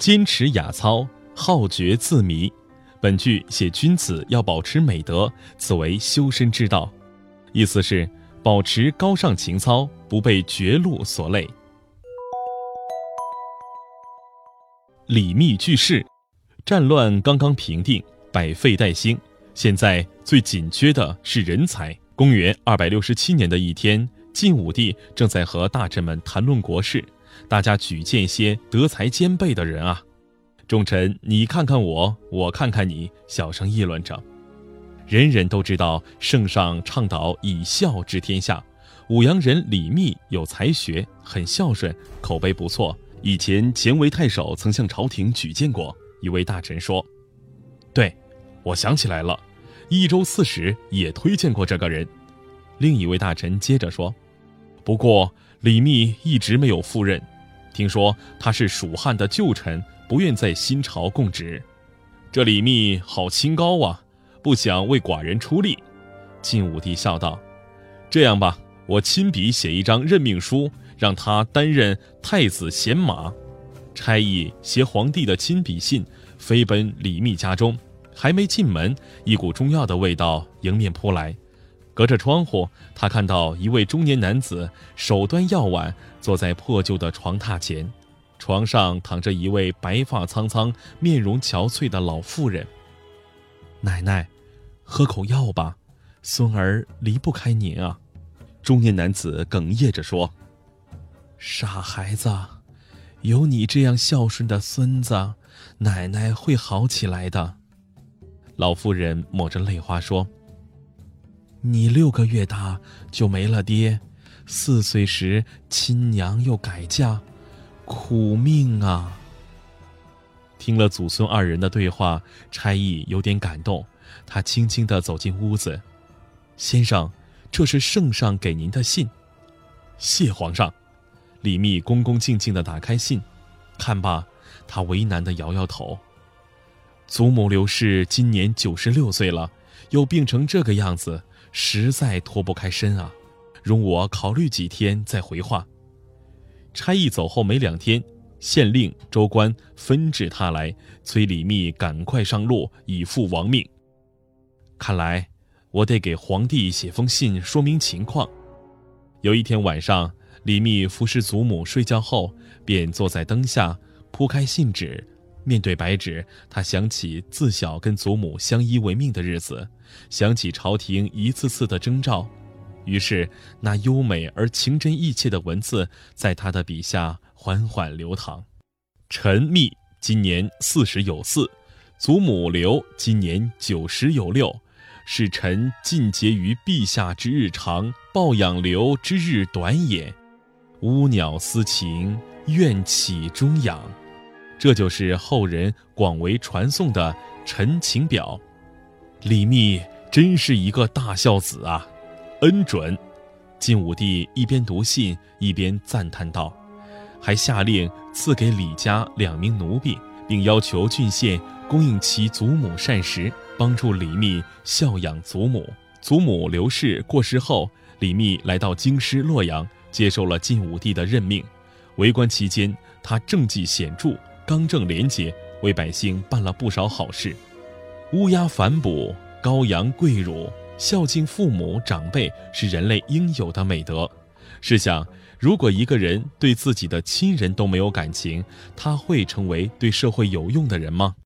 坚持雅操，好觉自迷。本句写君子要保持美德，此为修身之道。意思是保持高尚情操，不被绝路所累。李密去世，战乱刚刚平定，百废待兴，现在最紧缺的是人才。公元二百六十七年的一天，晋武帝正在和大臣们谈论国事，大家举荐些德才兼备的人啊。众臣你看看我，我看看你，小声议论着。人人都知道圣上倡导以孝治天下，武阳人李密有才学，很孝顺，口碑不错。以前前为太守，曾向朝廷举荐过。一位大臣说：“对，我想起来了，益州刺史也推荐过这个人。”另一位大臣接着说：“不过李密一直没有赴任，听说他是蜀汉的旧臣，不愿在新朝供职。这李密好清高啊，不想为寡人出力。”晋武帝笑道：“这样吧，我亲笔写一张任命书。”让他担任太子贤马，差役携皇帝的亲笔信飞奔李密家中，还没进门，一股中药的味道迎面扑来。隔着窗户，他看到一位中年男子手端药碗，坐在破旧的床榻前，床上躺着一位白发苍苍、面容憔悴的老妇人。奶奶，喝口药吧，孙儿离不开您啊！中年男子哽咽着说。傻孩子，有你这样孝顺的孙子，奶奶会好起来的。老妇人抹着泪花说：“你六个月大就没了爹，四岁时亲娘又改嫁，苦命啊。”听了祖孙二人的对话，差役有点感动，他轻轻地走进屋子：“先生，这是圣上给您的信。”谢皇上。李密恭恭敬敬地打开信，看罢，他为难地摇摇头。祖母刘氏今年九十六岁了，又病成这个样子，实在脱不开身啊！容我考虑几天再回话。差役走后没两天，县令、州官纷至沓来，催李密赶快上路，以赴亡命。看来我得给皇帝写封信，说明情况。有一天晚上。李密服侍祖母睡觉后，便坐在灯下，铺开信纸，面对白纸，他想起自小跟祖母相依为命的日子，想起朝廷一次次的征召，于是那优美而情真意切的文字在他的笔下缓缓流淌。臣密今年四十有四，祖母刘今年九十有六，是臣尽节于陛下之日长，抱养刘之日短也。乌鸟思情，愿启中养，这就是后人广为传颂的陈情表。李密真是一个大孝子啊，恩准。晋武帝一边读信一边赞叹道，还下令赐给李家两名奴婢，并要求郡县供应其祖母膳食，帮助李密孝养祖母。祖母刘氏过世后，李密来到京师洛阳。接受了晋武帝的任命，为官期间，他政绩显著，刚正廉洁，为百姓办了不少好事。乌鸦反哺，羔羊跪乳，孝敬父母长辈是人类应有的美德。试想，如果一个人对自己的亲人都没有感情，他会成为对社会有用的人吗？